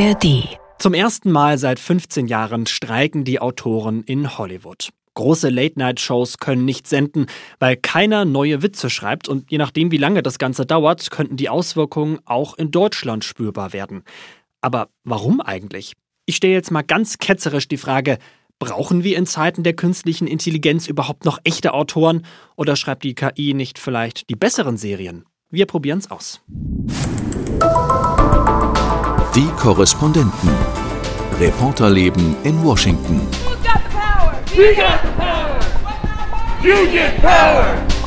ARD. Zum ersten Mal seit 15 Jahren streiken die Autoren in Hollywood. Große Late-Night-Shows können nicht senden, weil keiner neue Witze schreibt und je nachdem, wie lange das Ganze dauert, könnten die Auswirkungen auch in Deutschland spürbar werden. Aber warum eigentlich? Ich stelle jetzt mal ganz ketzerisch die Frage, brauchen wir in Zeiten der künstlichen Intelligenz überhaupt noch echte Autoren oder schreibt die KI nicht vielleicht die besseren Serien? Wir probieren's aus. Die Korrespondenten. Reporterleben in Washington.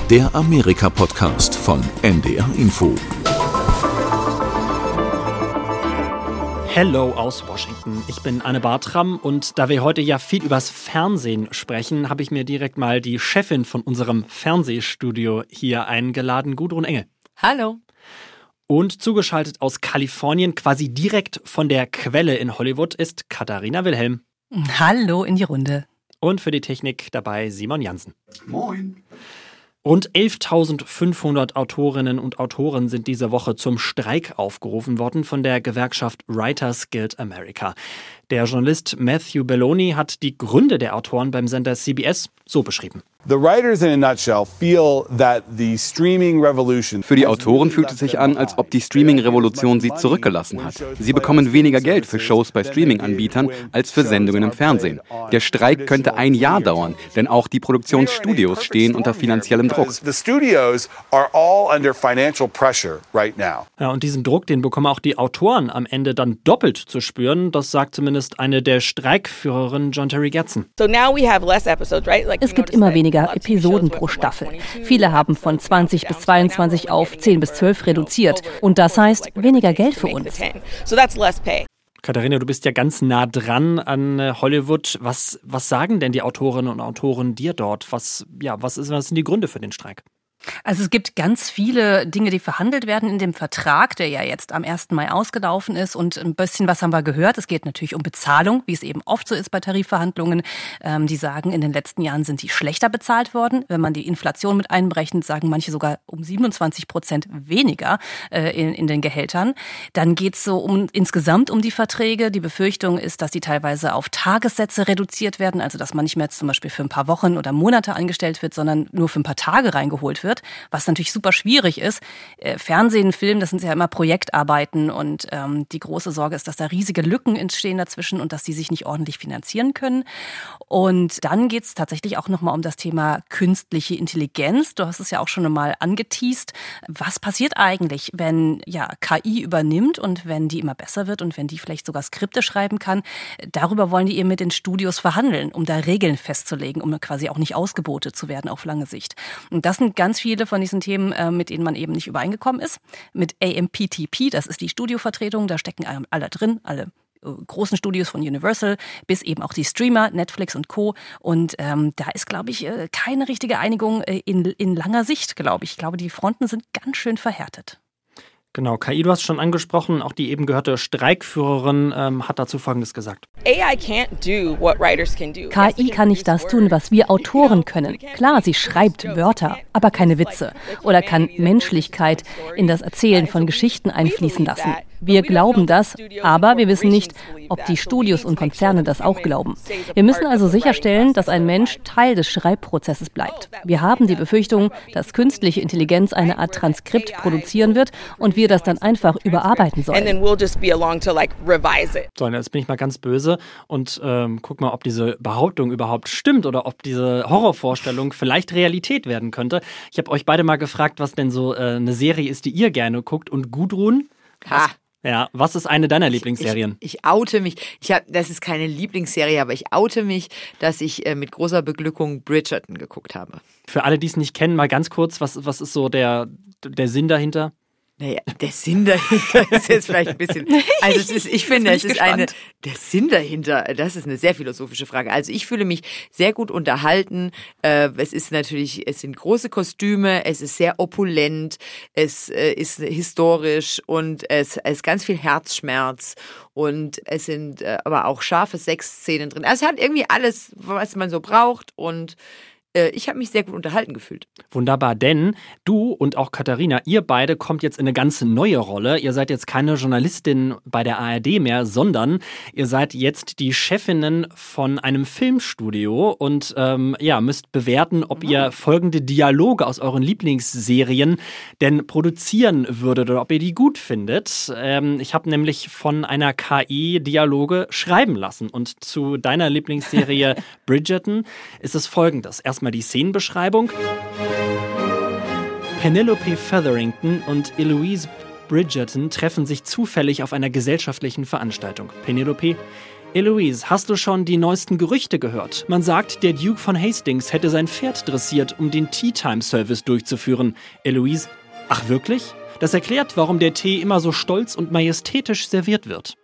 Der Amerika-Podcast von NDR Info. Hello aus Washington. Ich bin Anne Bartram und da wir heute ja viel übers Fernsehen sprechen, habe ich mir direkt mal die Chefin von unserem Fernsehstudio hier eingeladen, Gudrun Engel. Hallo. Und zugeschaltet aus Kalifornien, quasi direkt von der Quelle in Hollywood, ist Katharina Wilhelm. Hallo in die Runde. Und für die Technik dabei Simon Jansen. Moin. Rund 11.500 Autorinnen und Autoren sind diese Woche zum Streik aufgerufen worden von der Gewerkschaft Writers Guild America. Der Journalist Matthew Belloni hat die Gründe der Autoren beim Sender CBS so beschrieben. The writers in a nutshell feel that the streaming revolution Für die Autoren fühlt es sich an, als ob die Streaming-Revolution sie zurückgelassen hat. Sie bekommen weniger Geld für Shows bei Streaming-Anbietern als für Sendungen im Fernsehen. Der Streik könnte ein Jahr dauern, denn auch die Produktionsstudios stehen unter finanziellem Druck. The studios are all under financial pressure right now. Ja, und diesen Druck, den bekommen auch die Autoren am Ende dann doppelt zu spüren. Das sagt zumindest eine der Streikführerinnen, John Terry Gertzen. Es gibt immer weniger Episoden pro Staffel. Viele haben von 20 bis 22 auf 10 bis 12 reduziert. Und das heißt weniger Geld für uns. Katharina, du bist ja ganz nah dran an äh, Hollywood. Was, was sagen denn die Autorinnen und Autoren dir dort? Was, ja, was, ist, was sind die Gründe für den Streik? Also es gibt ganz viele Dinge, die verhandelt werden in dem Vertrag, der ja jetzt am 1. Mai ausgelaufen ist. Und ein bisschen was haben wir gehört. Es geht natürlich um Bezahlung, wie es eben oft so ist bei Tarifverhandlungen. Ähm, die sagen, in den letzten Jahren sind die schlechter bezahlt worden. Wenn man die Inflation mit einberechnet, sagen manche sogar um 27 Prozent weniger äh, in, in den Gehältern. Dann geht es so um insgesamt um die Verträge. Die Befürchtung ist, dass die teilweise auf Tagessätze reduziert werden. Also dass man nicht mehr zum Beispiel für ein paar Wochen oder Monate angestellt wird, sondern nur für ein paar Tage reingeholt wird wird, was natürlich super schwierig ist. Äh, Fernsehen, Film, das sind ja immer Projektarbeiten und ähm, die große Sorge ist, dass da riesige Lücken entstehen dazwischen und dass die sich nicht ordentlich finanzieren können. Und dann geht es tatsächlich auch nochmal um das Thema künstliche Intelligenz. Du hast es ja auch schon mal angeteased. Was passiert eigentlich, wenn ja KI übernimmt und wenn die immer besser wird und wenn die vielleicht sogar Skripte schreiben kann? Darüber wollen die eben mit den Studios verhandeln, um da Regeln festzulegen, um quasi auch nicht ausgebotet zu werden auf lange Sicht. Und das sind ganz viele von diesen Themen, äh, mit denen man eben nicht übereingekommen ist. Mit AMPTP, das ist die Studiovertretung, da stecken alle drin, alle äh, großen Studios von Universal bis eben auch die Streamer, Netflix und Co. Und ähm, da ist, glaube ich, äh, keine richtige Einigung in, in langer Sicht, glaube ich. Ich glaube, die Fronten sind ganz schön verhärtet. Genau, KI, du hast schon angesprochen, auch die eben gehörte Streikführerin ähm, hat dazu Folgendes gesagt. KI kann nicht das tun, was wir Autoren können. Klar, sie schreibt Wörter, aber keine Witze oder kann Menschlichkeit in das Erzählen von Geschichten einfließen lassen. Wir glauben das, aber wir wissen nicht, ob die Studios und Konzerne das auch glauben. Wir müssen also sicherstellen, dass ein Mensch Teil des Schreibprozesses bleibt. Wir haben die Befürchtung, dass künstliche Intelligenz eine Art Transkript produzieren wird und wir das dann einfach überarbeiten sollen. So, jetzt bin ich mal ganz böse und ähm, guck mal, ob diese Behauptung überhaupt stimmt oder ob diese Horrorvorstellung vielleicht Realität werden könnte. Ich habe euch beide mal gefragt, was denn so äh, eine Serie ist, die ihr gerne guckt. Und Gudrun, Ha. Ja, was ist eine deiner Lieblingsserien? Ich, ich oute mich. Ich hab, das ist keine Lieblingsserie, aber ich oute mich, dass ich äh, mit großer Beglückung Bridgerton geguckt habe. Für alle, die es nicht kennen, mal ganz kurz, was, was ist so der, der Sinn dahinter? Naja, der Sinn dahinter ist jetzt vielleicht ein bisschen. Also es ist, ich finde, es ist eine. Der Sinn dahinter, das ist eine sehr philosophische Frage. Also ich fühle mich sehr gut unterhalten. Äh, es ist natürlich, es sind große Kostüme, es ist sehr opulent, es äh, ist historisch und es, ist ganz viel Herzschmerz und es sind äh, aber auch scharfe Sexszenen drin. Also es hat irgendwie alles, was man so braucht und ich habe mich sehr gut unterhalten gefühlt. Wunderbar, denn du und auch Katharina, ihr beide kommt jetzt in eine ganz neue Rolle. Ihr seid jetzt keine Journalistin bei der ARD mehr, sondern ihr seid jetzt die Chefinnen von einem Filmstudio und ähm, ja, müsst bewerten, ob ihr folgende Dialoge aus euren Lieblingsserien denn produzieren würdet oder ob ihr die gut findet. Ähm, ich habe nämlich von einer KI Dialoge schreiben lassen und zu deiner Lieblingsserie Bridgerton ist es folgendes. Erstmal die Szenenbeschreibung. Penelope Featherington und Eloise Bridgerton treffen sich zufällig auf einer gesellschaftlichen Veranstaltung. Penelope, Eloise, hast du schon die neuesten Gerüchte gehört? Man sagt, der Duke von Hastings hätte sein Pferd dressiert, um den Tea Time Service durchzuführen. Eloise, ach wirklich? Das erklärt, warum der Tee immer so stolz und majestätisch serviert wird.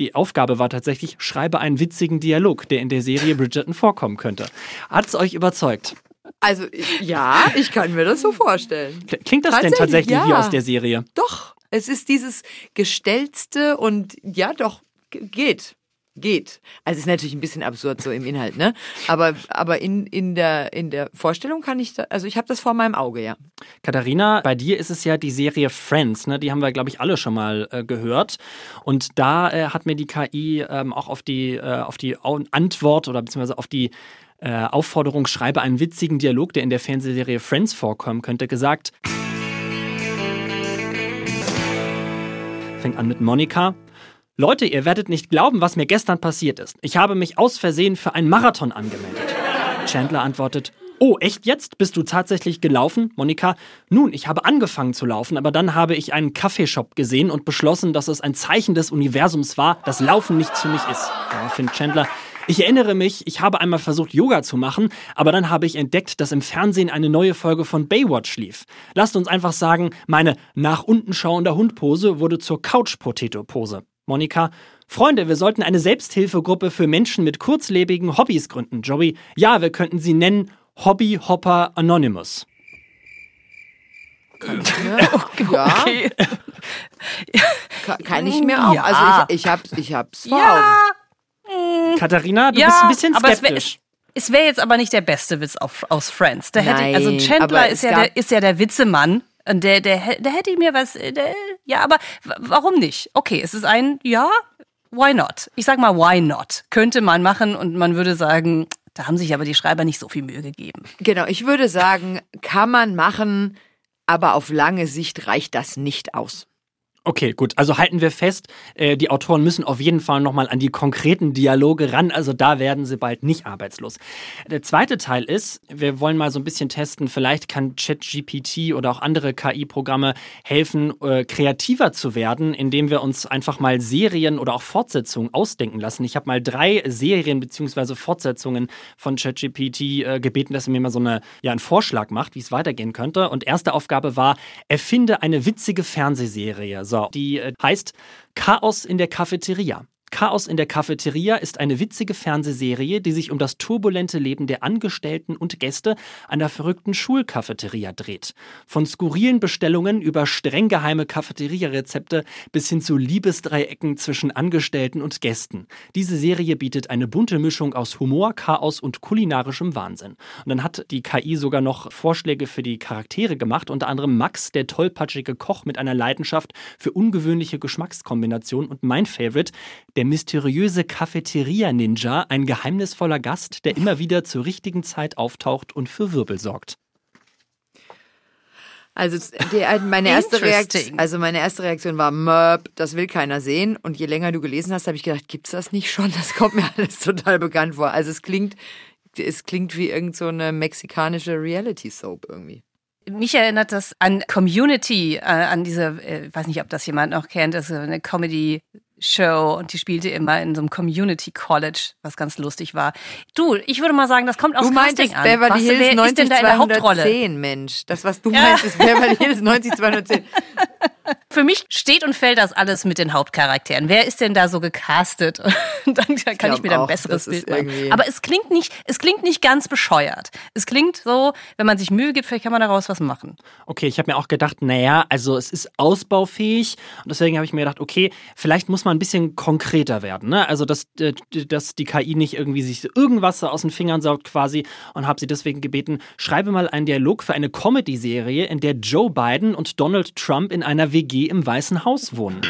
Die Aufgabe war tatsächlich, schreibe einen witzigen Dialog, der in der Serie Bridgerton vorkommen könnte. Hat es euch überzeugt? Also ja, ich kann mir das so vorstellen. Klingt das denn tatsächlich ja. wie aus der Serie? Doch, es ist dieses Gestelzte und ja, doch, geht geht. Also ist natürlich ein bisschen absurd so im Inhalt, ne? Aber, aber in, in, der, in der Vorstellung kann ich, da, also ich habe das vor meinem Auge, ja. Katharina, bei dir ist es ja die Serie Friends, ne? Die haben wir, glaube ich, alle schon mal äh, gehört. Und da äh, hat mir die KI ähm, auch auf die, äh, auf die Antwort oder beziehungsweise auf die äh, Aufforderung, schreibe einen witzigen Dialog, der in der Fernsehserie Friends vorkommen könnte, gesagt. Fängt an mit Monika. Leute, ihr werdet nicht glauben, was mir gestern passiert ist. Ich habe mich aus Versehen für einen Marathon angemeldet. Chandler antwortet, Oh, echt jetzt? Bist du tatsächlich gelaufen, Monika? Nun, ich habe angefangen zu laufen, aber dann habe ich einen Kaffeeshop gesehen und beschlossen, dass es ein Zeichen des Universums war, dass Laufen nichts für mich ist. Daraufhin Chandler. Ich erinnere mich, ich habe einmal versucht, Yoga zu machen, aber dann habe ich entdeckt, dass im Fernsehen eine neue Folge von Baywatch lief. Lasst uns einfach sagen, meine nach unten schauende Hundpose wurde zur Couch-Potato-Pose. Monika, Freunde, wir sollten eine Selbsthilfegruppe für Menschen mit kurzlebigen Hobbys gründen. Joey, ja, wir könnten sie nennen Hobby Hopper Anonymous. Ja. Okay. Kann, kann ich mir auch. Ja. Also ich, ich hab's, ich hab's vor ja. Augen. Katharina, du ja, bist ein bisschen skeptisch. Es wäre jetzt aber nicht der beste Witz auf, aus Friends. Der hätte, also Chandler ist ja, der, ist ja der Witzemann. Und der, der, der hätte mir was. Der, ja, aber warum nicht? Okay, es ist ein Ja, why not? Ich sag mal, why not? Könnte man machen und man würde sagen, da haben sich aber die Schreiber nicht so viel Mühe gegeben. Genau, ich würde sagen, kann man machen, aber auf lange Sicht reicht das nicht aus. Okay, gut. Also halten wir fest, äh, die Autoren müssen auf jeden Fall nochmal an die konkreten Dialoge ran. Also da werden sie bald nicht arbeitslos. Der zweite Teil ist, wir wollen mal so ein bisschen testen, vielleicht kann ChatGPT oder auch andere KI-Programme helfen, äh, kreativer zu werden, indem wir uns einfach mal Serien oder auch Fortsetzungen ausdenken lassen. Ich habe mal drei Serien bzw. Fortsetzungen von ChatGPT äh, gebeten, dass er mir mal so eine, ja, einen Vorschlag macht, wie es weitergehen könnte. Und erste Aufgabe war, erfinde eine witzige Fernsehserie. So, die äh, heißt Chaos in der Cafeteria. Chaos in der Cafeteria ist eine witzige Fernsehserie, die sich um das turbulente Leben der Angestellten und Gäste einer verrückten Schulcafeteria dreht. Von skurrilen Bestellungen über streng geheime Cafeteria-Rezepte bis hin zu Liebesdreiecken zwischen Angestellten und Gästen. Diese Serie bietet eine bunte Mischung aus Humor, Chaos und kulinarischem Wahnsinn. Und dann hat die KI sogar noch Vorschläge für die Charaktere gemacht, unter anderem Max, der tollpatschige Koch mit einer Leidenschaft für ungewöhnliche Geschmackskombinationen und mein Favorite, der der mysteriöse Cafeteria-Ninja, ein geheimnisvoller Gast, der immer wieder zur richtigen Zeit auftaucht und für Wirbel sorgt. Also die, meine erste Reaktion, also meine erste Reaktion war Möb, das will keiner sehen. Und je länger du gelesen hast, habe ich gedacht, gibt's das nicht schon? Das kommt mir alles total bekannt vor. Also es klingt, es klingt wie irgend so eine mexikanische Reality Soap irgendwie. Mich erinnert das an Community, äh, an diese, äh, ich weiß nicht, ob das jemand noch kennt, das ist eine Comedy Show und die spielte immer in so einem Community College, was ganz lustig war. Du, ich würde mal sagen, das kommt aus du Casting an. Beverly was, Hills 90 210, Mensch. Das, was du ja. meinst, ist Beverly Hills 90 210. Für mich steht und fällt das alles mit den Hauptcharakteren. Wer ist denn da so gecastet? dann kann ich, ich mir da ein besseres Bild machen. Aber es klingt nicht, es klingt nicht ganz bescheuert. Es klingt so, wenn man sich Mühe gibt, vielleicht kann man daraus was machen. Okay, ich habe mir auch gedacht, naja, also es ist ausbaufähig und deswegen habe ich mir gedacht, okay, vielleicht muss man ein bisschen konkreter werden. Ne? Also dass, äh, dass die KI nicht irgendwie sich irgendwas aus den Fingern saugt quasi und habe sie deswegen gebeten, schreibe mal einen Dialog für eine Comedy-Serie, in der Joe Biden und Donald Trump in einer WG im Weißen Haus wohnen.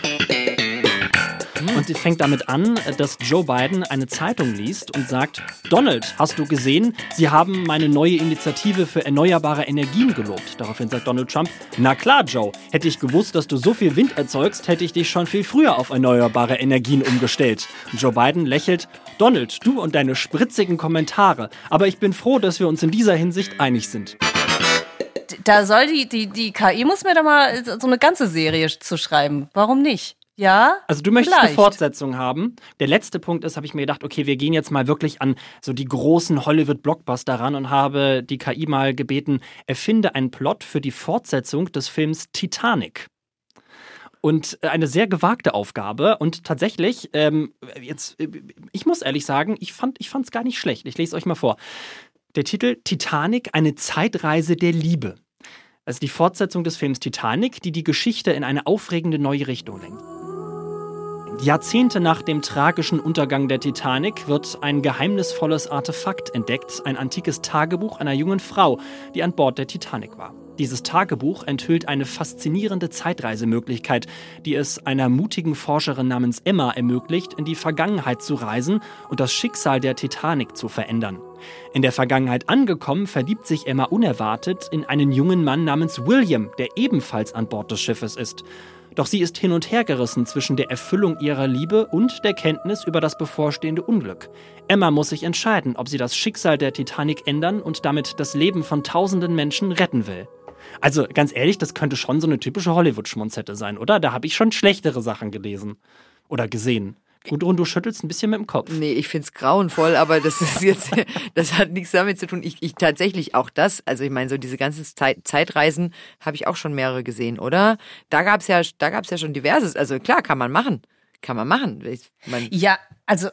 Und sie fängt damit an, dass Joe Biden eine Zeitung liest und sagt, Donald, hast du gesehen, Sie haben meine neue Initiative für erneuerbare Energien gelobt. Daraufhin sagt Donald Trump, na klar, Joe, hätte ich gewusst, dass du so viel Wind erzeugst, hätte ich dich schon viel früher auf erneuerbare Energien umgestellt. Joe Biden lächelt, Donald, du und deine spritzigen Kommentare, aber ich bin froh, dass wir uns in dieser Hinsicht einig sind da soll die, die, die KI muss mir da mal so eine ganze Serie zu schreiben. Warum nicht? Ja. Also du möchtest vielleicht. eine Fortsetzung haben. Der letzte Punkt ist, habe ich mir gedacht, okay, wir gehen jetzt mal wirklich an so die großen Hollywood-Blockbuster ran und habe die KI mal gebeten, erfinde einen Plot für die Fortsetzung des Films Titanic. Und äh, eine sehr gewagte Aufgabe. Und tatsächlich, ähm, jetzt, äh, ich muss ehrlich sagen, ich fand es gar nicht schlecht. Ich lese es euch mal vor. Der Titel Titanic, eine Zeitreise der Liebe. Ist die Fortsetzung des Films Titanic, die die Geschichte in eine aufregende neue Richtung lenkt. Jahrzehnte nach dem tragischen Untergang der Titanic wird ein geheimnisvolles Artefakt entdeckt, ein antikes Tagebuch einer jungen Frau, die an Bord der Titanic war. Dieses Tagebuch enthüllt eine faszinierende Zeitreisemöglichkeit, die es einer mutigen Forscherin namens Emma ermöglicht, in die Vergangenheit zu reisen und das Schicksal der Titanic zu verändern. In der Vergangenheit angekommen, verliebt sich Emma unerwartet in einen jungen Mann namens William, der ebenfalls an Bord des Schiffes ist. Doch sie ist hin und her gerissen zwischen der Erfüllung ihrer Liebe und der Kenntnis über das bevorstehende Unglück. Emma muss sich entscheiden, ob sie das Schicksal der Titanic ändern und damit das Leben von tausenden Menschen retten will. Also ganz ehrlich, das könnte schon so eine typische Hollywood-Schmonzette sein, oder? Da habe ich schon schlechtere Sachen gelesen oder gesehen. Gudrun, du schüttelst ein bisschen mit dem Kopf. Nee, ich find's grauenvoll, aber das ist jetzt, das hat nichts damit zu tun. Ich, ich tatsächlich auch das, also ich meine, so diese ganzen Zeit, Zeitreisen habe ich auch schon mehrere gesehen, oder? Da gab's ja, da gab's ja schon diverses. Also klar, kann man machen. Kann man machen. Ich mein, ja, also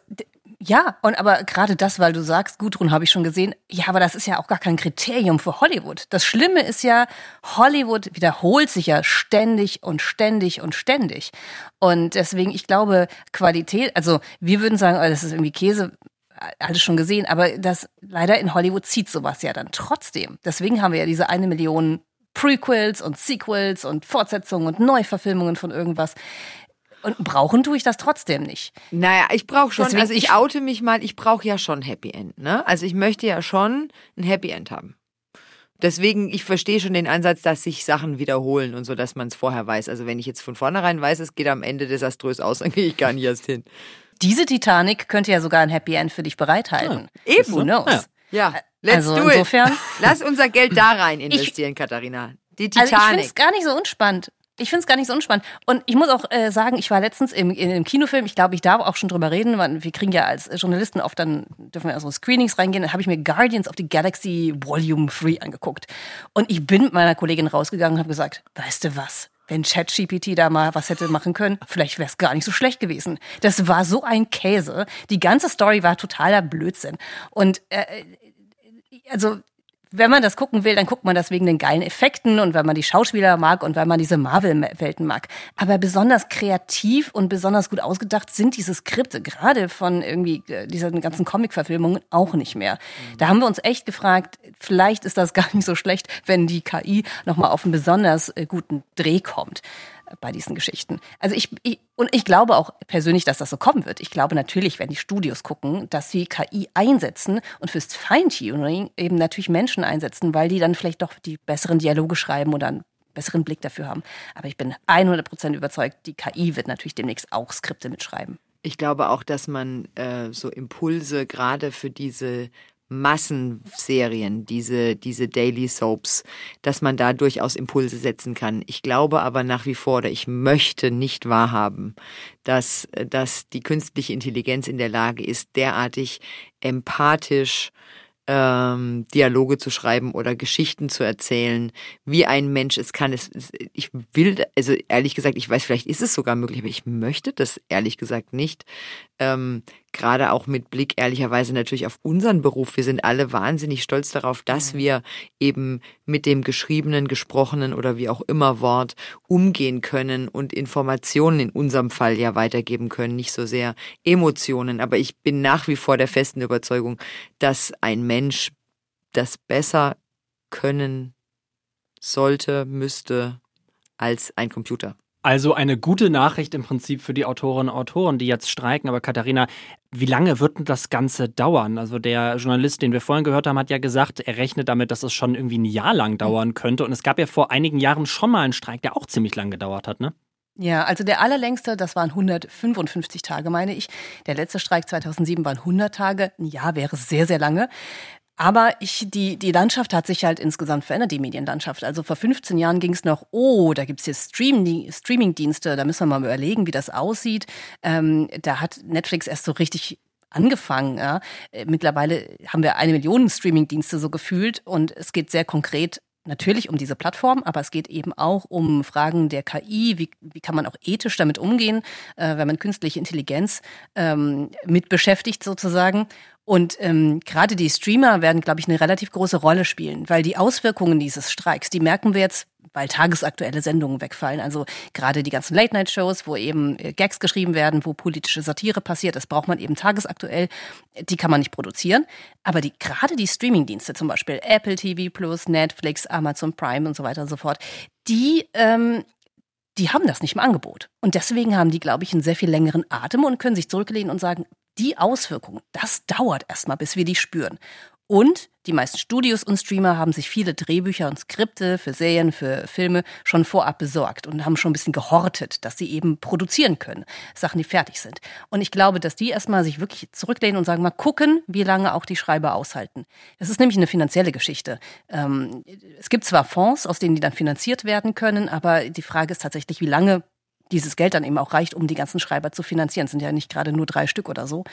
ja, und aber gerade das, weil du sagst, Gudrun habe ich schon gesehen, ja, aber das ist ja auch gar kein Kriterium für Hollywood. Das Schlimme ist ja, Hollywood wiederholt sich ja ständig und ständig und ständig. Und deswegen, ich glaube, Qualität, also wir würden sagen, oh, das ist irgendwie Käse, alles schon gesehen, aber das leider in Hollywood zieht sowas ja dann trotzdem. Deswegen haben wir ja diese eine Million Prequels und Sequels und Fortsetzungen und Neuverfilmungen von irgendwas. Und brauchen tue ich das trotzdem nicht. Naja, ich brauche schon, Deswegen, also ich oute mich mal, ich brauche ja schon Happy End. Ne? Also ich möchte ja schon ein Happy End haben. Deswegen, ich verstehe schon den Ansatz, dass sich Sachen wiederholen und so, dass man es vorher weiß. Also wenn ich jetzt von vornherein weiß, es geht am Ende desaströs aus, dann gehe ich gar nicht erst hin. Diese Titanic könnte ja sogar ein Happy End für dich bereithalten. Ja, eben. Who knows? Ja. ja. Let's also do insofern, it. Lass unser Geld da rein investieren, ich, Katharina. Die Titanic. Also ich finde es gar nicht so unspannend. Ich finde es gar nicht so unspannend. Und ich muss auch äh, sagen, ich war letztens im, in einem Kinofilm, ich glaube, ich darf auch schon drüber reden, weil wir kriegen ja als Journalisten oft dann, dürfen wir ja so Screenings reingehen, dann habe ich mir Guardians of the Galaxy Volume 3 angeguckt. Und ich bin mit meiner Kollegin rausgegangen und habe gesagt, weißt du was? Wenn ChatGPT da mal was hätte machen können, vielleicht wäre es gar nicht so schlecht gewesen. Das war so ein Käse. Die ganze Story war totaler Blödsinn. Und äh, also wenn man das gucken will, dann guckt man das wegen den geilen Effekten und weil man die Schauspieler mag und weil man diese Marvel-Welten mag. Aber besonders kreativ und besonders gut ausgedacht sind diese Skripte, gerade von irgendwie äh, diesen ganzen Comic-Verfilmungen, auch nicht mehr. Da haben wir uns echt gefragt, vielleicht ist das gar nicht so schlecht, wenn die KI nochmal auf einen besonders äh, guten Dreh kommt bei diesen Geschichten. Also ich, ich, und ich glaube auch persönlich, dass das so kommen wird. Ich glaube natürlich, wenn die Studios gucken, dass sie KI einsetzen und fürs Feintuning eben natürlich Menschen einsetzen, weil die dann vielleicht doch die besseren Dialoge schreiben oder einen besseren Blick dafür haben. Aber ich bin 100% überzeugt, die KI wird natürlich demnächst auch Skripte mitschreiben. Ich glaube auch, dass man äh, so Impulse gerade für diese Massenserien, diese, diese Daily Soaps, dass man da durchaus Impulse setzen kann. Ich glaube aber nach wie vor, oder ich möchte nicht wahrhaben, dass, dass die künstliche Intelligenz in der Lage ist, derartig empathisch ähm, Dialoge zu schreiben oder Geschichten zu erzählen, wie ein Mensch es kann. Es, ich will, also ehrlich gesagt, ich weiß, vielleicht ist es sogar möglich, aber ich möchte das ehrlich gesagt nicht. Ähm, Gerade auch mit Blick ehrlicherweise natürlich auf unseren Beruf. Wir sind alle wahnsinnig stolz darauf, dass mhm. wir eben mit dem geschriebenen, gesprochenen oder wie auch immer Wort umgehen können und Informationen in unserem Fall ja weitergeben können, nicht so sehr Emotionen. Aber ich bin nach wie vor der festen Überzeugung, dass ein Mensch das besser können sollte, müsste als ein Computer. Also eine gute Nachricht im Prinzip für die Autorinnen und Autoren, die jetzt streiken. Aber Katharina, wie lange wird denn das Ganze dauern? Also der Journalist, den wir vorhin gehört haben, hat ja gesagt, er rechnet damit, dass es schon irgendwie ein Jahr lang dauern könnte. Und es gab ja vor einigen Jahren schon mal einen Streik, der auch ziemlich lang gedauert hat, ne? Ja, also der allerlängste, das waren 155 Tage, meine ich. Der letzte Streik 2007 waren 100 Tage. Ein Jahr wäre sehr, sehr lange. Aber ich, die, die Landschaft hat sich halt insgesamt verändert, die Medienlandschaft. Also vor 15 Jahren ging es noch, oh, da gibt's jetzt Stream, Streaming-Dienste, da müssen wir mal überlegen, wie das aussieht. Ähm, da hat Netflix erst so richtig angefangen. Ja. Äh, mittlerweile haben wir eine Million Streaming-Dienste so gefühlt und es geht sehr konkret natürlich um diese Plattform, aber es geht eben auch um Fragen der KI. Wie, wie kann man auch ethisch damit umgehen, äh, wenn man künstliche Intelligenz ähm, mit beschäftigt sozusagen. Und ähm, gerade die Streamer werden, glaube ich, eine relativ große Rolle spielen, weil die Auswirkungen dieses Streiks, die merken wir jetzt, weil tagesaktuelle Sendungen wegfallen. Also gerade die ganzen Late-Night-Shows, wo eben äh, Gags geschrieben werden, wo politische Satire passiert, das braucht man eben tagesaktuell. Die kann man nicht produzieren. Aber die, gerade die Streaming-Dienste, zum Beispiel Apple TV Plus, Netflix, Amazon Prime und so weiter und so fort, die ähm, die haben das nicht im Angebot. Und deswegen haben die, glaube ich, einen sehr viel längeren Atem und können sich zurücklehnen und sagen, die Auswirkungen, das dauert erstmal, bis wir die spüren. Und die meisten Studios und Streamer haben sich viele Drehbücher und Skripte für Serien, für Filme schon vorab besorgt und haben schon ein bisschen gehortet, dass sie eben produzieren können. Sachen, die fertig sind. Und ich glaube, dass die erstmal sich wirklich zurücklehnen und sagen, mal gucken, wie lange auch die Schreiber aushalten. Das ist nämlich eine finanzielle Geschichte. Ähm, es gibt zwar Fonds, aus denen die dann finanziert werden können, aber die Frage ist tatsächlich, wie lange dieses Geld dann eben auch reicht, um die ganzen Schreiber zu finanzieren. Es sind ja nicht gerade nur drei Stück oder so.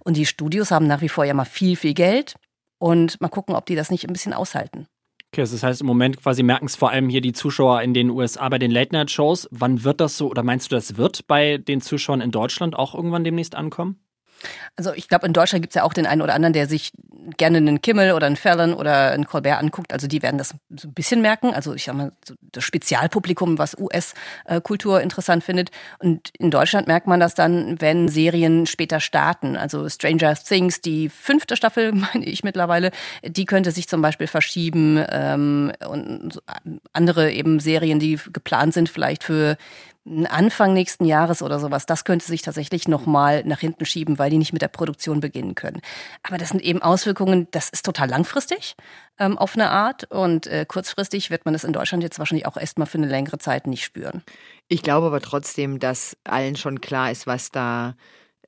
Und die Studios haben nach wie vor ja mal viel, viel Geld. Und mal gucken, ob die das nicht ein bisschen aushalten. Okay, das heißt im Moment quasi merken es vor allem hier die Zuschauer in den USA bei den Late-Night-Shows. Wann wird das so, oder meinst du, das wird bei den Zuschauern in Deutschland auch irgendwann demnächst ankommen? Also ich glaube, in Deutschland gibt es ja auch den einen oder anderen, der sich gerne einen Kimmel oder einen Fallon oder einen Colbert anguckt. Also die werden das so ein bisschen merken. Also ich sag mal, das Spezialpublikum, was US-Kultur interessant findet. Und in Deutschland merkt man das dann, wenn Serien später starten. Also Stranger Things, die fünfte Staffel, meine ich mittlerweile, die könnte sich zum Beispiel verschieben. Ähm, und andere eben Serien, die geplant sind, vielleicht für Anfang nächsten Jahres oder sowas, das könnte sich tatsächlich nochmal nach hinten schieben, weil die nicht mit der Produktion beginnen können. Aber das sind eben Auswirkungen, das ist total langfristig ähm, auf eine Art und äh, kurzfristig wird man das in Deutschland jetzt wahrscheinlich auch erstmal für eine längere Zeit nicht spüren. Ich glaube aber trotzdem, dass allen schon klar ist, was da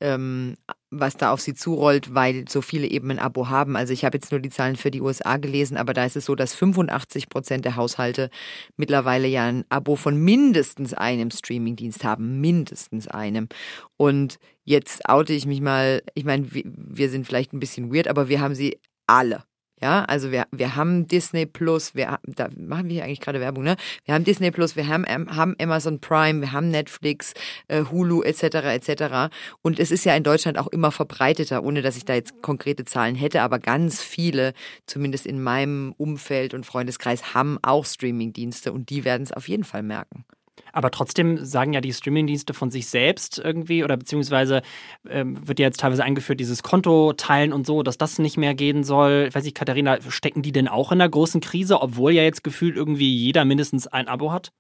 ähm, was da auf sie zurollt, weil so viele eben ein Abo haben. Also ich habe jetzt nur die Zahlen für die USA gelesen, aber da ist es so, dass 85 Prozent der Haushalte mittlerweile ja ein Abo von mindestens einem Streamingdienst haben, mindestens einem. Und jetzt oute ich mich mal, ich meine, wir sind vielleicht ein bisschen weird, aber wir haben sie alle. Ja, also wir, wir haben Disney Plus, wir da machen wir hier eigentlich gerade Werbung, ne? Wir haben Disney Plus, wir haben, haben Amazon Prime, wir haben Netflix, äh, Hulu etc. etc. Und es ist ja in Deutschland auch immer verbreiteter, ohne dass ich da jetzt konkrete Zahlen hätte, aber ganz viele, zumindest in meinem Umfeld und Freundeskreis, haben auch Streamingdienste und die werden es auf jeden Fall merken. Aber trotzdem sagen ja die Streamingdienste von sich selbst irgendwie oder beziehungsweise ähm, wird ja jetzt teilweise eingeführt, dieses Konto teilen und so, dass das nicht mehr gehen soll. Ich weiß nicht, Katharina, stecken die denn auch in einer großen Krise, obwohl ja jetzt gefühlt irgendwie jeder mindestens ein Abo hat?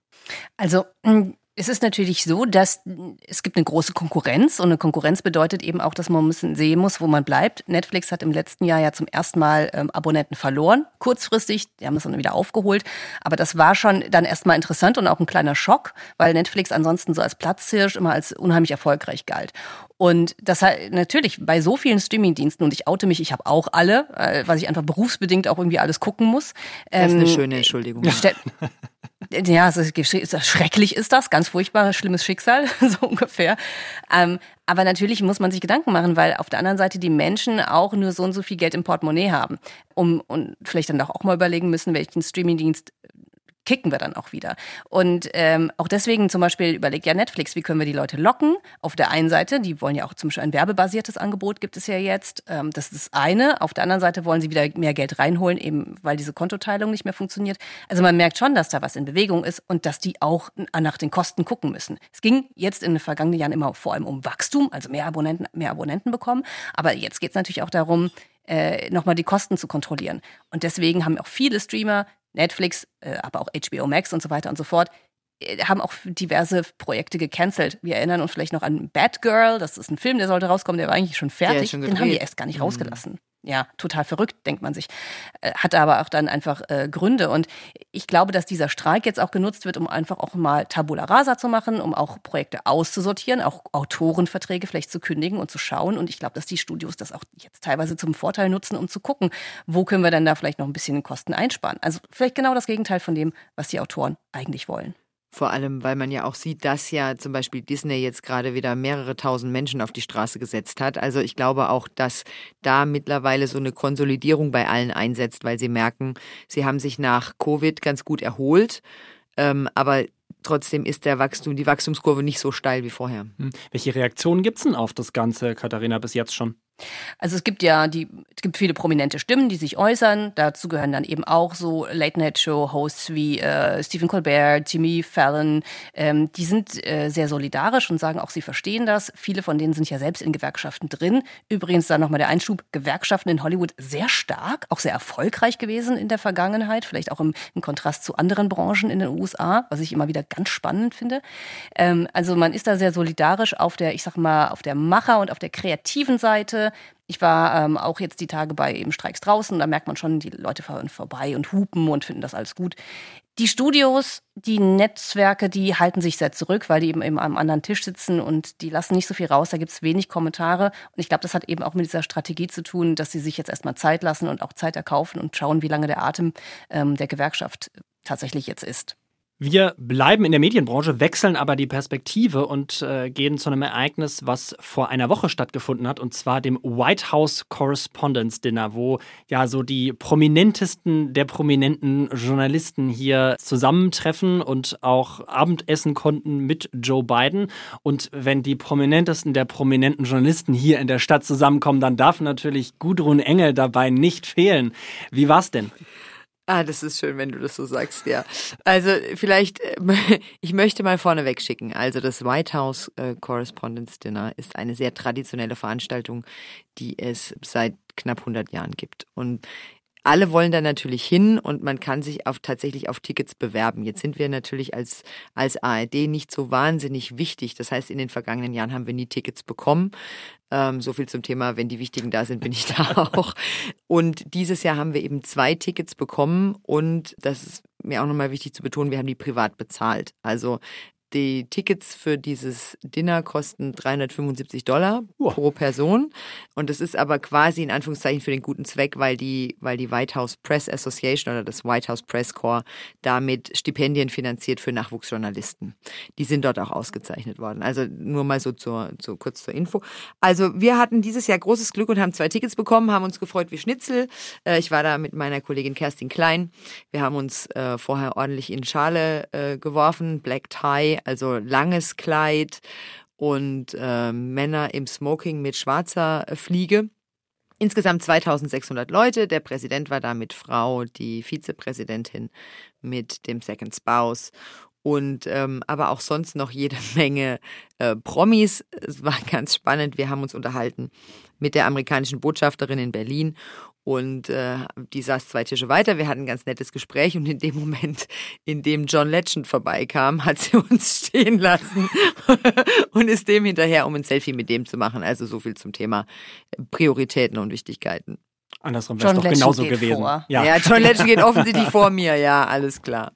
Also es ist natürlich so, dass es gibt eine große Konkurrenz und eine Konkurrenz bedeutet eben auch, dass man ein bisschen sehen muss, wo man bleibt. Netflix hat im letzten Jahr ja zum ersten Mal ähm, Abonnenten verloren, kurzfristig, die haben es dann wieder aufgeholt, aber das war schon dann erstmal interessant und auch ein kleiner Schock, weil Netflix ansonsten so als Platzhirsch immer als unheimlich erfolgreich galt. Und das hat natürlich bei so vielen Streamingdiensten und ich oute mich, ich habe auch alle, äh, weil ich einfach berufsbedingt auch irgendwie alles gucken muss. Ähm, das ist eine ähm, schöne Entschuldigung. Ja, schrecklich ist das, ganz furchtbar, schlimmes Schicksal, so ungefähr. Ähm, aber natürlich muss man sich Gedanken machen, weil auf der anderen Seite die Menschen auch nur so und so viel Geld im Portemonnaie haben. Um, und vielleicht dann auch mal überlegen müssen, welchen Streamingdienst kicken wir dann auch wieder. Und ähm, auch deswegen zum Beispiel überlegt ja Netflix, wie können wir die Leute locken? Auf der einen Seite, die wollen ja auch zum Beispiel ein werbebasiertes Angebot gibt es ja jetzt. Ähm, das ist das eine. Auf der anderen Seite wollen sie wieder mehr Geld reinholen, eben weil diese Kontoteilung nicht mehr funktioniert. Also man merkt schon, dass da was in Bewegung ist und dass die auch nach den Kosten gucken müssen. Es ging jetzt in den vergangenen Jahren immer vor allem um Wachstum, also mehr Abonnenten, mehr Abonnenten bekommen. Aber jetzt geht es natürlich auch darum, äh, nochmal die Kosten zu kontrollieren. Und deswegen haben auch viele Streamer Netflix, äh, aber auch HBO Max und so weiter und so fort, äh, haben auch diverse Projekte gecancelt. Wir erinnern uns vielleicht noch an Bad Girl, das ist ein Film, der sollte rauskommen, der war eigentlich schon fertig. Schon Den haben die erst gar nicht mhm. rausgelassen ja, total verrückt, denkt man sich. Äh, hat aber auch dann einfach äh, Gründe. Und ich glaube, dass dieser Streik jetzt auch genutzt wird, um einfach auch mal Tabula rasa zu machen, um auch Projekte auszusortieren, auch Autorenverträge vielleicht zu kündigen und zu schauen. Und ich glaube, dass die Studios das auch jetzt teilweise zum Vorteil nutzen, um zu gucken, wo können wir denn da vielleicht noch ein bisschen Kosten einsparen. Also vielleicht genau das Gegenteil von dem, was die Autoren eigentlich wollen. Vor allem, weil man ja auch sieht, dass ja zum Beispiel Disney jetzt gerade wieder mehrere tausend Menschen auf die Straße gesetzt hat. Also ich glaube auch, dass da mittlerweile so eine Konsolidierung bei allen einsetzt, weil sie merken, sie haben sich nach Covid ganz gut erholt. Ähm, aber trotzdem ist der Wachstum, die Wachstumskurve nicht so steil wie vorher. Hm. Welche Reaktionen gibt es denn auf das Ganze, Katharina, bis jetzt schon? Also es gibt ja die, es gibt viele prominente Stimmen, die sich äußern. Dazu gehören dann eben auch so Late-Night-Show-Hosts wie äh, Stephen Colbert, Jimmy Fallon. Ähm, die sind äh, sehr solidarisch und sagen auch, sie verstehen das. Viele von denen sind ja selbst in Gewerkschaften drin. Übrigens dann nochmal der Einschub, Gewerkschaften in Hollywood sehr stark, auch sehr erfolgreich gewesen in der Vergangenheit, vielleicht auch im, im Kontrast zu anderen Branchen in den USA, was ich immer wieder ganz spannend finde. Ähm, also man ist da sehr solidarisch auf der, ich sag mal, auf der Macher- und auf der kreativen Seite ich war ähm, auch jetzt die Tage bei eben Streiks draußen, da merkt man schon, die Leute fahren vorbei und hupen und finden das alles gut. Die Studios, die Netzwerke, die halten sich sehr zurück, weil die eben, eben am anderen Tisch sitzen und die lassen nicht so viel raus, da gibt es wenig Kommentare. Und ich glaube, das hat eben auch mit dieser Strategie zu tun, dass sie sich jetzt erstmal Zeit lassen und auch Zeit erkaufen und schauen, wie lange der Atem ähm, der Gewerkschaft tatsächlich jetzt ist. Wir bleiben in der Medienbranche, wechseln aber die Perspektive und äh, gehen zu einem Ereignis, was vor einer Woche stattgefunden hat, und zwar dem White House Correspondence Dinner, wo ja so die prominentesten der prominenten Journalisten hier zusammentreffen und auch Abendessen konnten mit Joe Biden. Und wenn die prominentesten der prominenten Journalisten hier in der Stadt zusammenkommen, dann darf natürlich Gudrun Engel dabei nicht fehlen. Wie war's denn? Ah, das ist schön, wenn du das so sagst, ja. Also vielleicht, äh, ich möchte mal vorneweg schicken. Also das White House äh, Correspondence Dinner ist eine sehr traditionelle Veranstaltung, die es seit knapp 100 Jahren gibt. Und alle wollen da natürlich hin und man kann sich auf, tatsächlich auf Tickets bewerben. Jetzt sind wir natürlich als, als ARD nicht so wahnsinnig wichtig. Das heißt, in den vergangenen Jahren haben wir nie Tickets bekommen. Ähm, so viel zum Thema, wenn die Wichtigen da sind, bin ich da auch. Und dieses Jahr haben wir eben zwei Tickets bekommen und das ist mir auch nochmal wichtig zu betonen, wir haben die privat bezahlt. Also die Tickets für dieses Dinner kosten 375 Dollar wow. pro Person. Und das ist aber quasi in Anführungszeichen für den guten Zweck, weil die, weil die White House Press Association oder das White House Press Corps damit Stipendien finanziert für Nachwuchsjournalisten. Die sind dort auch ausgezeichnet worden. Also nur mal so zur, so kurz zur Info. Also wir hatten dieses Jahr großes Glück und haben zwei Tickets bekommen, haben uns gefreut wie Schnitzel. Äh, ich war da mit meiner Kollegin Kerstin Klein. Wir haben uns äh, vorher ordentlich in Schale äh, geworfen, Black Tie also langes Kleid und äh, Männer im Smoking mit schwarzer Fliege. Insgesamt 2600 Leute. Der Präsident war da mit Frau, die Vizepräsidentin mit dem Second Spouse und ähm, aber auch sonst noch jede Menge äh, Promis. Es war ganz spannend. Wir haben uns unterhalten mit der amerikanischen Botschafterin in Berlin und äh, die saß zwei Tische weiter. Wir hatten ein ganz nettes Gespräch und in dem Moment, in dem John Legend vorbeikam, hat sie uns stehen lassen und ist dem hinterher, um ein Selfie mit dem zu machen. Also so viel zum Thema Prioritäten und Wichtigkeiten. Andersrum wäre es doch genauso gewesen. Ja. ja, John Legend geht offensichtlich vor mir, ja, alles klar.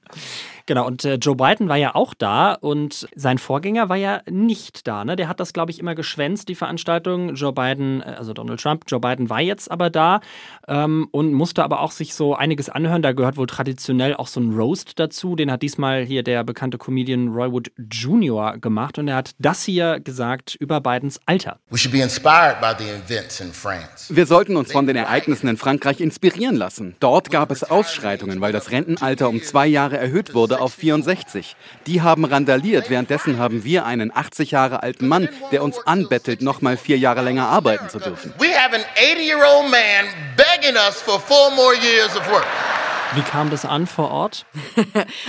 Genau, und äh, Joe Biden war ja auch da und sein Vorgänger war ja nicht da. Ne? Der hat das, glaube ich, immer geschwänzt, die Veranstaltung. Joe Biden, äh, also Donald Trump, Joe Biden war jetzt aber da ähm, und musste aber auch sich so einiges anhören. Da gehört wohl traditionell auch so ein Roast dazu. Den hat diesmal hier der bekannte Comedian Roy Wood Jr. gemacht und er hat das hier gesagt über Bidens Alter. Wir sollten uns von den Ereignissen in Frankreich inspirieren lassen. Dort gab es Ausschreitungen, weil das Rentenalter um zwei Jahre erhöht wurde auf 64. Die haben randaliert. Währenddessen haben wir einen 80 Jahre alten Mann, der uns anbettelt, noch mal vier Jahre länger arbeiten zu dürfen. We have an 80-year-old man begging us for four more years of work. Wie kam das an vor Ort?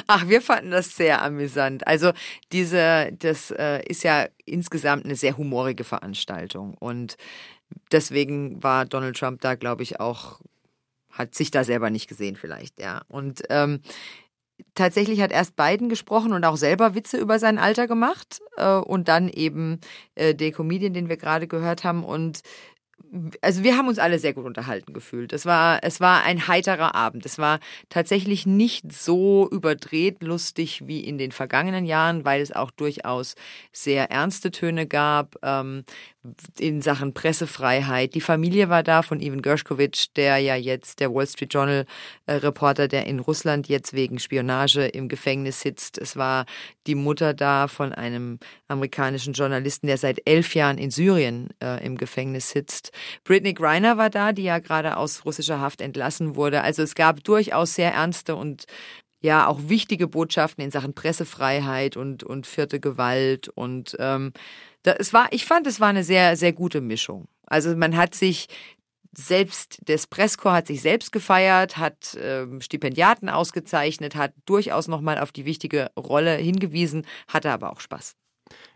Ach, wir fanden das sehr amüsant. Also diese, das äh, ist ja insgesamt eine sehr humorige Veranstaltung und deswegen war Donald Trump da, glaube ich, auch hat sich da selber nicht gesehen vielleicht, ja. Und ähm, tatsächlich hat erst Biden gesprochen und auch selber Witze über sein Alter gemacht äh, und dann eben äh, der Comedian, den wir gerade gehört haben und also wir haben uns alle sehr gut unterhalten gefühlt. Es war, es war ein heiterer Abend. Es war tatsächlich nicht so überdreht lustig wie in den vergangenen Jahren, weil es auch durchaus sehr ernste Töne gab ähm, in Sachen Pressefreiheit. Die Familie war da von Ivan Gershkovich, der ja jetzt der Wall Street Journal äh, Reporter, der in Russland jetzt wegen Spionage im Gefängnis sitzt. Es war die Mutter da von einem amerikanischen Journalisten, der seit elf Jahren in Syrien äh, im Gefängnis sitzt. Britney Griner war da, die ja gerade aus russischer Haft entlassen wurde. Also es gab durchaus sehr ernste und ja auch wichtige Botschaften in Sachen Pressefreiheit und, und vierte Gewalt. Und ähm, da, es war, ich fand, es war eine sehr, sehr gute Mischung. Also man hat sich selbst, das Presskorps hat sich selbst gefeiert, hat ähm, Stipendiaten ausgezeichnet, hat durchaus nochmal auf die wichtige Rolle hingewiesen, hatte aber auch Spaß.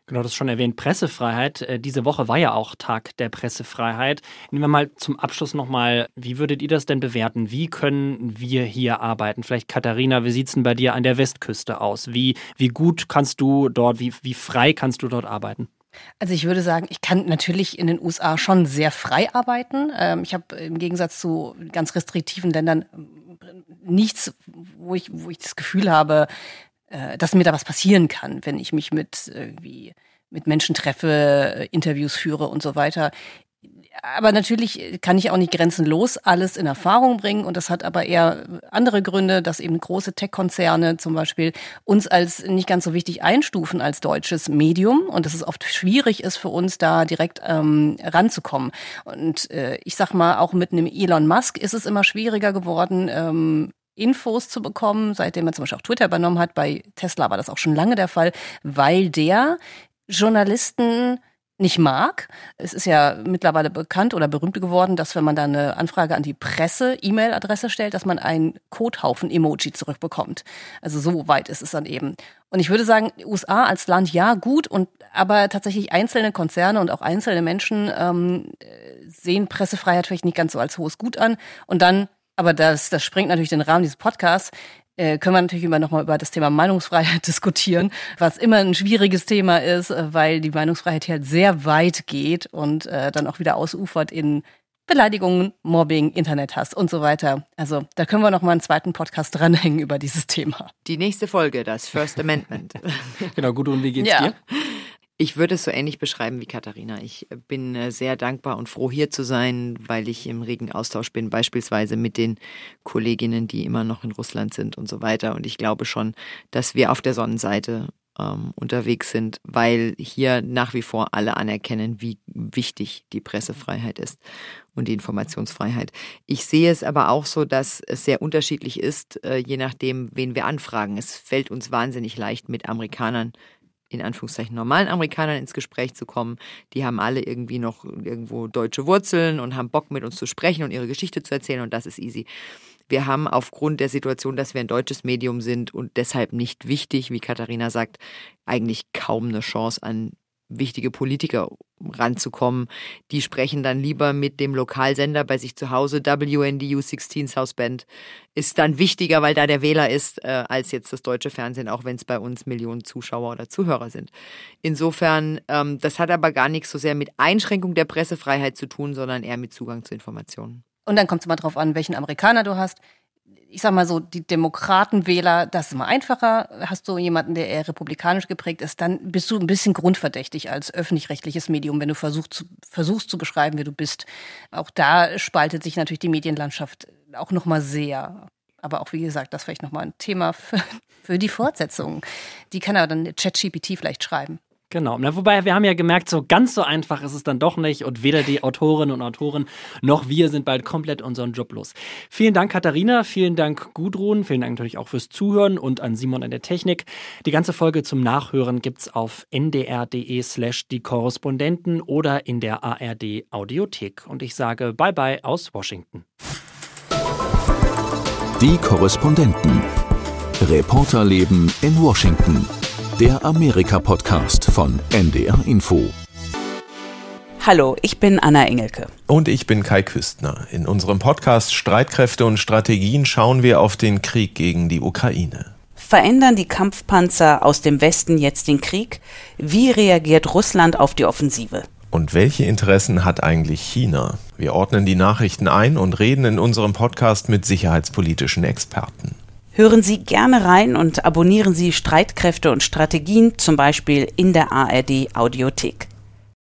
Genau, das schon erwähnt, Pressefreiheit. Äh, diese Woche war ja auch Tag der Pressefreiheit. Nehmen wir mal zum Abschluss nochmal, wie würdet ihr das denn bewerten? Wie können wir hier arbeiten? Vielleicht Katharina, wie sieht es denn bei dir an der Westküste aus? Wie, wie gut kannst du dort, wie, wie frei kannst du dort arbeiten? Also ich würde sagen, ich kann natürlich in den USA schon sehr frei arbeiten. Ähm, ich habe im Gegensatz zu ganz restriktiven Ländern nichts, wo ich, wo ich das Gefühl habe, äh, dass mir da was passieren kann, wenn ich mich mit irgendwie mit Menschen treffe, äh, Interviews führe und so weiter. Aber natürlich kann ich auch nicht grenzenlos alles in Erfahrung bringen und das hat aber eher andere Gründe, dass eben große Tech-Konzerne zum Beispiel uns als nicht ganz so wichtig einstufen als deutsches Medium und dass es oft schwierig ist für uns da direkt ähm, ranzukommen. Und äh, ich sag mal, auch mit einem Elon Musk ist es immer schwieriger geworden, ähm, Infos zu bekommen, seitdem er zum Beispiel auch Twitter übernommen hat. Bei Tesla war das auch schon lange der Fall, weil der Journalisten nicht mag. Es ist ja mittlerweile bekannt oder berühmt geworden, dass wenn man da eine Anfrage an die Presse E-Mail-Adresse stellt, dass man ein Kothaufen-Emoji zurückbekommt. Also so weit ist es dann eben. Und ich würde sagen, USA als Land ja gut und aber tatsächlich einzelne Konzerne und auch einzelne Menschen ähm, sehen Pressefreiheit vielleicht nicht ganz so als hohes Gut an. Und dann aber das, das sprengt natürlich den Rahmen dieses Podcasts. Äh, können wir natürlich immer noch mal über das Thema Meinungsfreiheit diskutieren, was immer ein schwieriges Thema ist, äh, weil die Meinungsfreiheit hier halt sehr weit geht und äh, dann auch wieder ausufert in Beleidigungen, Mobbing, Internethass und so weiter. Also da können wir noch mal einen zweiten Podcast dranhängen über dieses Thema. Die nächste Folge, das First Amendment. genau, gut und wie geht's ja. dir? Ich würde es so ähnlich beschreiben wie Katharina. Ich bin äh, sehr dankbar und froh, hier zu sein, weil ich im regen Austausch bin, beispielsweise mit den Kolleginnen, die immer noch in Russland sind und so weiter. Und ich glaube schon, dass wir auf der Sonnenseite ähm, unterwegs sind, weil hier nach wie vor alle anerkennen, wie wichtig die Pressefreiheit ist und die Informationsfreiheit. Ich sehe es aber auch so, dass es sehr unterschiedlich ist, äh, je nachdem, wen wir anfragen. Es fällt uns wahnsinnig leicht, mit Amerikanern in Anführungszeichen normalen Amerikanern ins Gespräch zu kommen. Die haben alle irgendwie noch irgendwo deutsche Wurzeln und haben Bock mit uns zu sprechen und ihre Geschichte zu erzählen und das ist easy. Wir haben aufgrund der Situation, dass wir ein deutsches Medium sind und deshalb nicht wichtig, wie Katharina sagt, eigentlich kaum eine Chance an wichtige Politiker ranzukommen. Die sprechen dann lieber mit dem Lokalsender bei sich zu Hause. WNDU 16 South Bend ist dann wichtiger, weil da der Wähler ist, äh, als jetzt das deutsche Fernsehen, auch wenn es bei uns Millionen Zuschauer oder Zuhörer sind. Insofern, ähm, das hat aber gar nichts so sehr mit Einschränkung der Pressefreiheit zu tun, sondern eher mit Zugang zu Informationen. Und dann kommt es mal drauf an, welchen Amerikaner du hast ich sag mal so, die Demokratenwähler, das ist immer einfacher. Hast du jemanden, der eher republikanisch geprägt ist, dann bist du ein bisschen grundverdächtig als öffentlich-rechtliches Medium, wenn du versuchst zu, versuchst zu beschreiben, wer du bist. Auch da spaltet sich natürlich die Medienlandschaft auch nochmal sehr. Aber auch, wie gesagt, das vielleicht nochmal ein Thema für, für die Fortsetzung. Die kann aber dann ChatGPT vielleicht schreiben. Genau. Na, wobei wir haben ja gemerkt, so ganz so einfach ist es dann doch nicht und weder die Autorinnen und Autoren noch wir sind bald komplett unseren Job los. Vielen Dank, Katharina. Vielen Dank, Gudrun. Vielen Dank natürlich auch fürs Zuhören und an Simon an der Technik. Die ganze Folge zum Nachhören gibt's auf ndr.de slash die Korrespondenten oder in der ARD Audiothek. Und ich sage Bye bye aus Washington. Die Korrespondenten. Reporterleben in Washington der Amerika-Podcast von NDR Info. Hallo, ich bin Anna Engelke. Und ich bin Kai Küstner. In unserem Podcast Streitkräfte und Strategien schauen wir auf den Krieg gegen die Ukraine. Verändern die Kampfpanzer aus dem Westen jetzt den Krieg? Wie reagiert Russland auf die Offensive? Und welche Interessen hat eigentlich China? Wir ordnen die Nachrichten ein und reden in unserem Podcast mit sicherheitspolitischen Experten. Hören Sie gerne rein und abonnieren Sie Streitkräfte und Strategien, zum Beispiel in der ARD Audiothek.